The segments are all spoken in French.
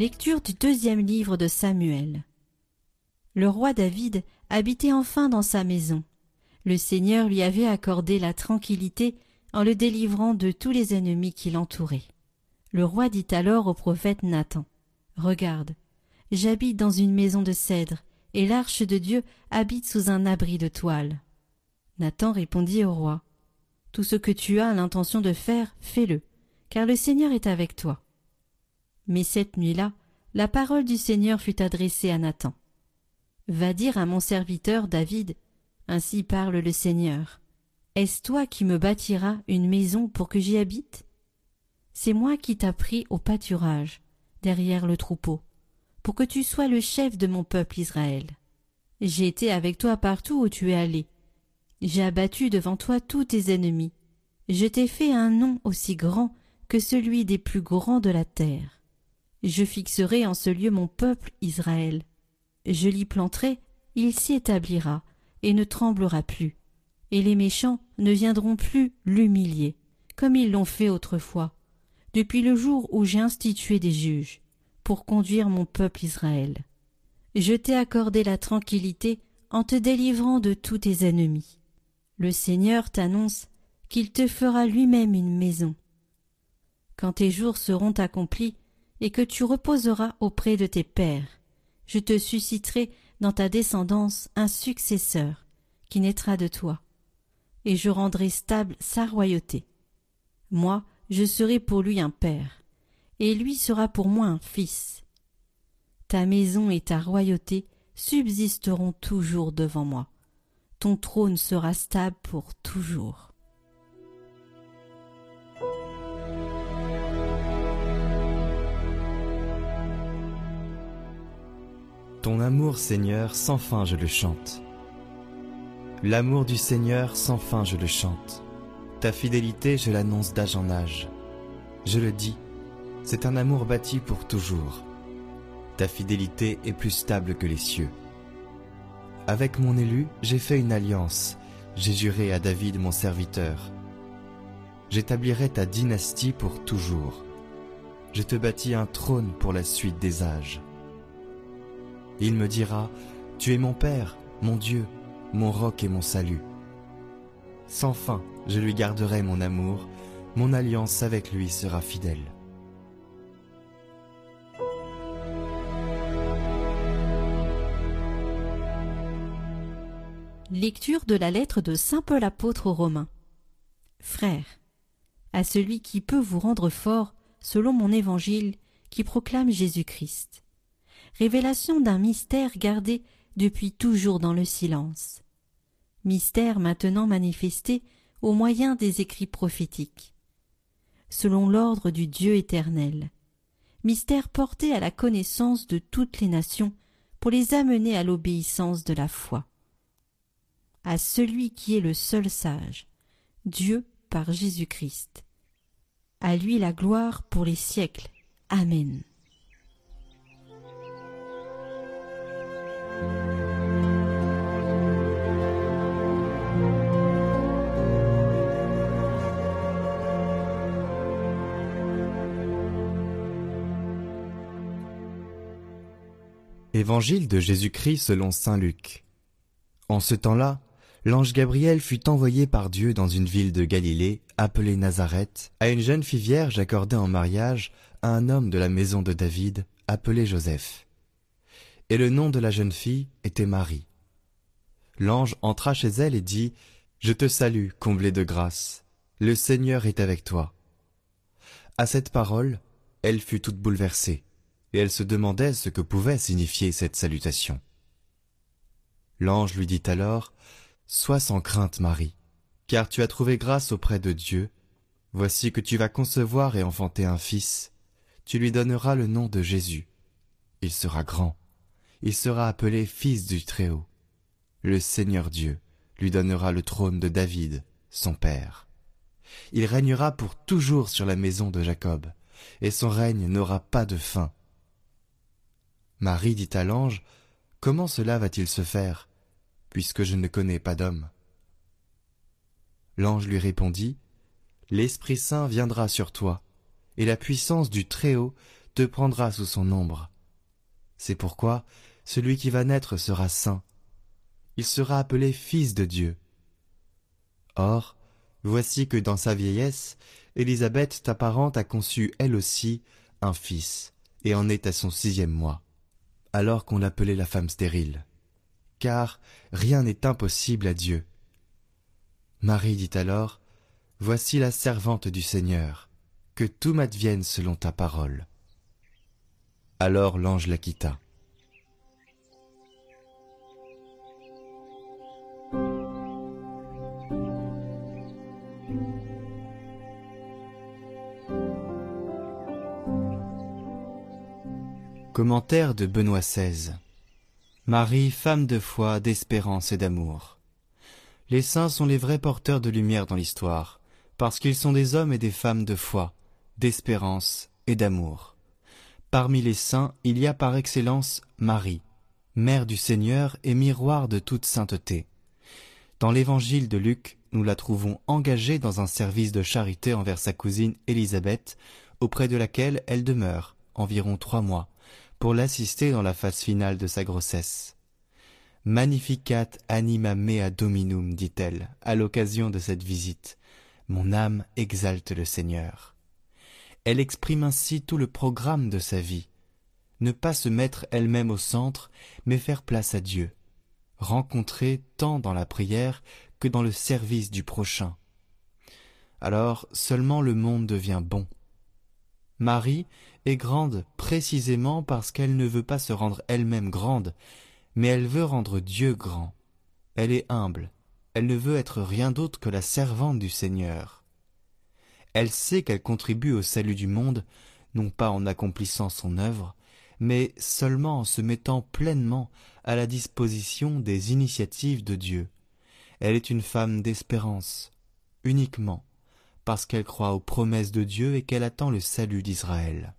Lecture du deuxième livre de Samuel. Le roi David habitait enfin dans sa maison. Le Seigneur lui avait accordé la tranquillité en le délivrant de tous les ennemis qui l'entouraient. Le roi dit alors au prophète Nathan Regarde, j'habite dans une maison de cèdre, et l'arche de Dieu habite sous un abri de toile. Nathan répondit au roi Tout ce que tu as l'intention de faire, fais-le, car le Seigneur est avec toi. Mais cette nuit-là, la parole du Seigneur fut adressée à Nathan. Va dire à mon serviteur David, Ainsi parle le Seigneur. Est-ce toi qui me bâtiras une maison pour que j'y habite? C'est moi qui t'ai pris au pâturage, derrière le troupeau, pour que tu sois le chef de mon peuple Israël. J'ai été avec toi partout où tu es allé. J'ai abattu devant toi tous tes ennemis. Je t'ai fait un nom aussi grand que celui des plus grands de la terre. Je fixerai en ce lieu mon peuple Israël. Je l'y planterai, il s'y établira, et ne tremblera plus. Et les méchants ne viendront plus l'humilier, comme ils l'ont fait autrefois, depuis le jour où j'ai institué des juges, pour conduire mon peuple Israël. Je t'ai accordé la tranquillité en te délivrant de tous tes ennemis. Le Seigneur t'annonce qu'il te fera lui-même une maison. Quand tes jours seront accomplis, et que tu reposeras auprès de tes pères. Je te susciterai dans ta descendance un successeur qui naîtra de toi, et je rendrai stable sa royauté. Moi, je serai pour lui un père, et lui sera pour moi un fils. Ta maison et ta royauté subsisteront toujours devant moi. Ton trône sera stable pour toujours. Ton amour, Seigneur, sans fin je le chante. L'amour du Seigneur, sans fin je le chante. Ta fidélité, je l'annonce d'âge en âge. Je le dis, c'est un amour bâti pour toujours. Ta fidélité est plus stable que les cieux. Avec mon élu, j'ai fait une alliance. J'ai juré à David mon serviteur. J'établirai ta dynastie pour toujours. Je te bâtis un trône pour la suite des âges. Il me dira, Tu es mon Père, mon Dieu, mon roc et mon salut. Sans fin, je lui garderai mon amour, mon alliance avec lui sera fidèle. Lecture de la lettre de Saint Paul apôtre aux Romains. Frères, à celui qui peut vous rendre fort selon mon évangile qui proclame Jésus-Christ révélation d'un mystère gardé depuis toujours dans le silence. Mystère maintenant manifesté au moyen des écrits prophétiques. Selon l'ordre du Dieu éternel. Mystère porté à la connaissance de toutes les nations pour les amener à l'obéissance de la foi. À celui qui est le seul sage, Dieu par Jésus-Christ. À lui la gloire pour les siècles. Amen. Évangile de Jésus-Christ selon saint Luc. En ce temps-là, l'ange Gabriel fut envoyé par Dieu dans une ville de Galilée, appelée Nazareth, à une jeune fille vierge accordée en mariage à un homme de la maison de David, appelé Joseph. Et le nom de la jeune fille était Marie. L'ange entra chez elle et dit, Je te salue, comblée de grâce, le Seigneur est avec toi. À cette parole, elle fut toute bouleversée et elle se demandait ce que pouvait signifier cette salutation. L'ange lui dit alors, Sois sans crainte, Marie, car tu as trouvé grâce auprès de Dieu. Voici que tu vas concevoir et enfanter un fils. Tu lui donneras le nom de Jésus. Il sera grand. Il sera appelé Fils du Très-Haut. Le Seigneur Dieu lui donnera le trône de David, son père. Il régnera pour toujours sur la maison de Jacob, et son règne n'aura pas de fin. Marie dit à l'ange, Comment cela va-t-il se faire, puisque je ne connais pas d'homme? L'ange lui répondit, L'Esprit Saint viendra sur toi, et la puissance du Très-Haut te prendra sous son ombre. C'est pourquoi celui qui va naître sera saint. Il sera appelé Fils de Dieu. Or, voici que dans sa vieillesse, Élisabeth, ta parente, a conçu elle aussi un fils, et en est à son sixième mois, alors qu'on l'appelait la femme stérile. Car rien n'est impossible à Dieu. Marie dit alors, Voici la servante du Seigneur, que tout m'advienne selon ta parole. Alors l'ange la quitta. Commentaire de Benoît XVI Marie, femme de foi, d'espérance et d'amour. Les saints sont les vrais porteurs de lumière dans l'histoire, parce qu'ils sont des hommes et des femmes de foi, d'espérance et d'amour. Parmi les saints, il y a par excellence Marie, mère du Seigneur et miroir de toute sainteté. Dans l'évangile de Luc, nous la trouvons engagée dans un service de charité envers sa cousine Élisabeth, auprès de laquelle elle demeure environ trois mois, pour l'assister dans la phase finale de sa grossesse. Magnificat anima mea dominum, dit-elle, à l'occasion de cette visite. Mon âme exalte le Seigneur. Elle exprime ainsi tout le programme de sa vie. Ne pas se mettre elle-même au centre, mais faire place à Dieu. Rencontrer tant dans la prière que dans le service du prochain. Alors seulement le monde devient bon. Marie est grande précisément parce qu'elle ne veut pas se rendre elle-même grande, mais elle veut rendre Dieu grand. Elle est humble, elle ne veut être rien d'autre que la servante du Seigneur. Elle sait qu'elle contribue au salut du monde, non pas en accomplissant son œuvre, mais seulement en se mettant pleinement à la disposition des initiatives de Dieu. Elle est une femme d'espérance, uniquement, qu'elle croit aux promesses de Dieu et qu'elle attend le salut d'Israël.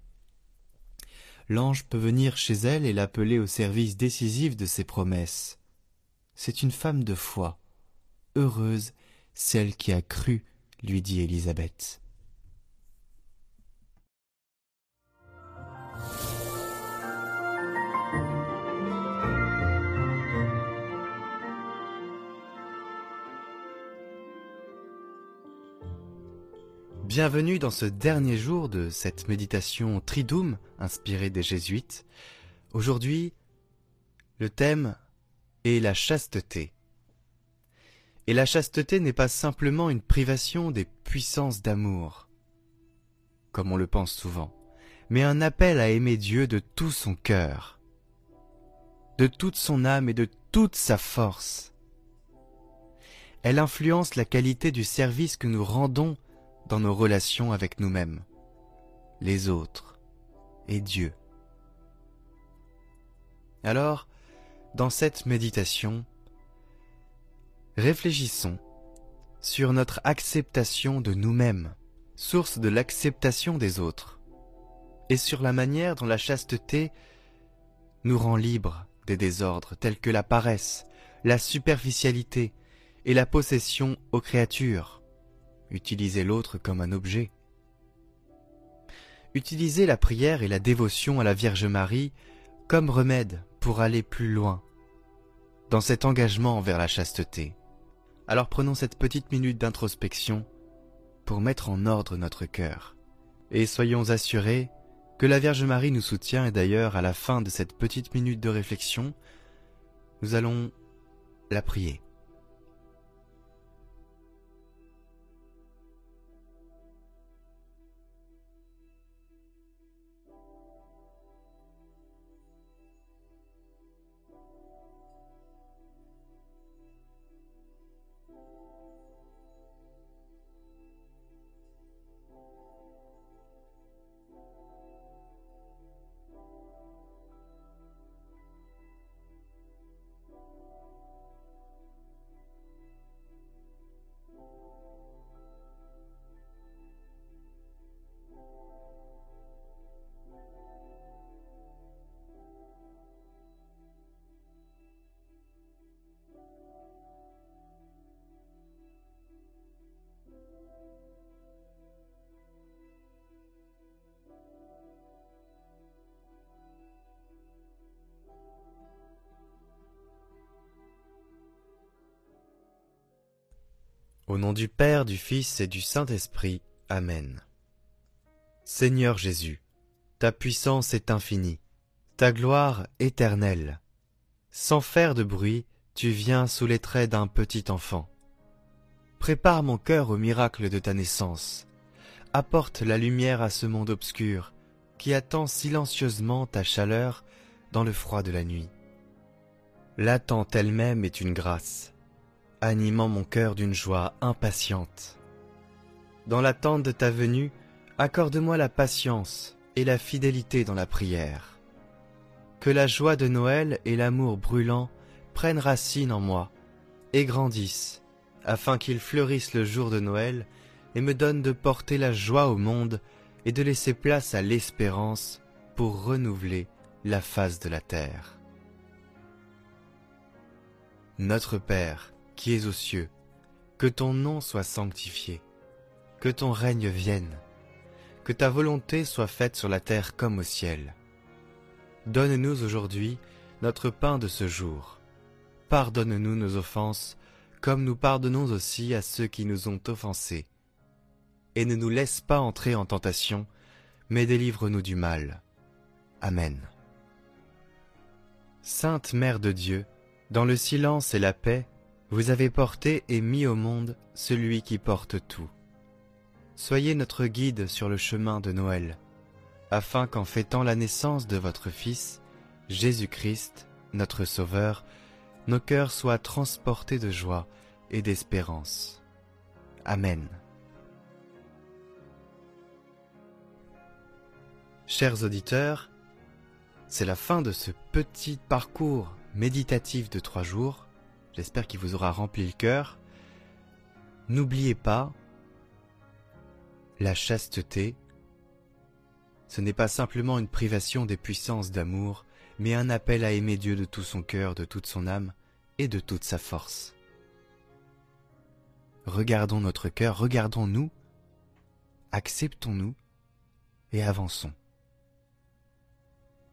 L'ange peut venir chez elle et l'appeler au service décisif de ses promesses. C'est une femme de foi. Heureuse celle qui a cru, lui dit Élisabeth. Bienvenue dans ce dernier jour de cette méditation Tridoum inspirée des jésuites. Aujourd'hui, le thème est la chasteté. Et la chasteté n'est pas simplement une privation des puissances d'amour, comme on le pense souvent, mais un appel à aimer Dieu de tout son cœur, de toute son âme et de toute sa force. Elle influence la qualité du service que nous rendons dans nos relations avec nous-mêmes, les autres et Dieu. Alors, dans cette méditation, réfléchissons sur notre acceptation de nous-mêmes, source de l'acceptation des autres, et sur la manière dont la chasteté nous rend libres des désordres tels que la paresse, la superficialité et la possession aux créatures utiliser l'autre comme un objet. Utiliser la prière et la dévotion à la Vierge Marie comme remède pour aller plus loin dans cet engagement envers la chasteté. Alors prenons cette petite minute d'introspection pour mettre en ordre notre cœur. Et soyons assurés que la Vierge Marie nous soutient et d'ailleurs à la fin de cette petite minute de réflexion, nous allons la prier. Au nom du Père, du Fils et du Saint-Esprit. Amen. Seigneur Jésus, ta puissance est infinie, ta gloire éternelle. Sans faire de bruit, tu viens sous les traits d'un petit enfant. Prépare mon cœur au miracle de ta naissance. Apporte la lumière à ce monde obscur qui attend silencieusement ta chaleur dans le froid de la nuit. L'attente elle-même est une grâce animant mon cœur d'une joie impatiente. Dans l'attente de ta venue, accorde-moi la patience et la fidélité dans la prière. Que la joie de Noël et l'amour brûlant prennent racine en moi et grandissent, afin qu'ils fleurissent le jour de Noël et me donnent de porter la joie au monde et de laisser place à l'espérance pour renouveler la face de la terre. Notre Père, qui es aux cieux, que ton nom soit sanctifié, que ton règne vienne, que ta volonté soit faite sur la terre comme au ciel. Donne-nous aujourd'hui notre pain de ce jour. Pardonne-nous nos offenses, comme nous pardonnons aussi à ceux qui nous ont offensés. Et ne nous laisse pas entrer en tentation, mais délivre-nous du mal. Amen. Sainte Mère de Dieu, dans le silence et la paix, vous avez porté et mis au monde celui qui porte tout. Soyez notre guide sur le chemin de Noël, afin qu'en fêtant la naissance de votre Fils, Jésus-Christ, notre Sauveur, nos cœurs soient transportés de joie et d'espérance. Amen. Chers auditeurs, c'est la fin de ce petit parcours méditatif de trois jours J'espère qu'il vous aura rempli le cœur. N'oubliez pas, la chasteté, ce n'est pas simplement une privation des puissances d'amour, mais un appel à aimer Dieu de tout son cœur, de toute son âme et de toute sa force. Regardons notre cœur, regardons-nous, acceptons-nous et avançons.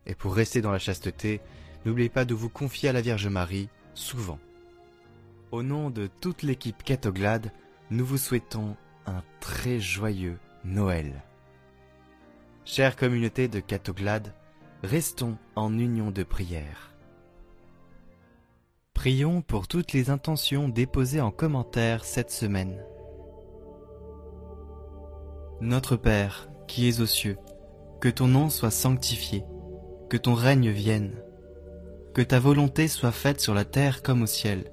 Et pour rester dans la chasteté, n'oubliez pas de vous confier à la Vierge Marie souvent. Au nom de toute l'équipe Catoglade, nous vous souhaitons un très joyeux Noël. Chère communauté de Catoglade, restons en union de prière. Prions pour toutes les intentions déposées en commentaire cette semaine. Notre Père, qui es aux cieux, que ton nom soit sanctifié, que ton règne vienne, que ta volonté soit faite sur la terre comme au ciel.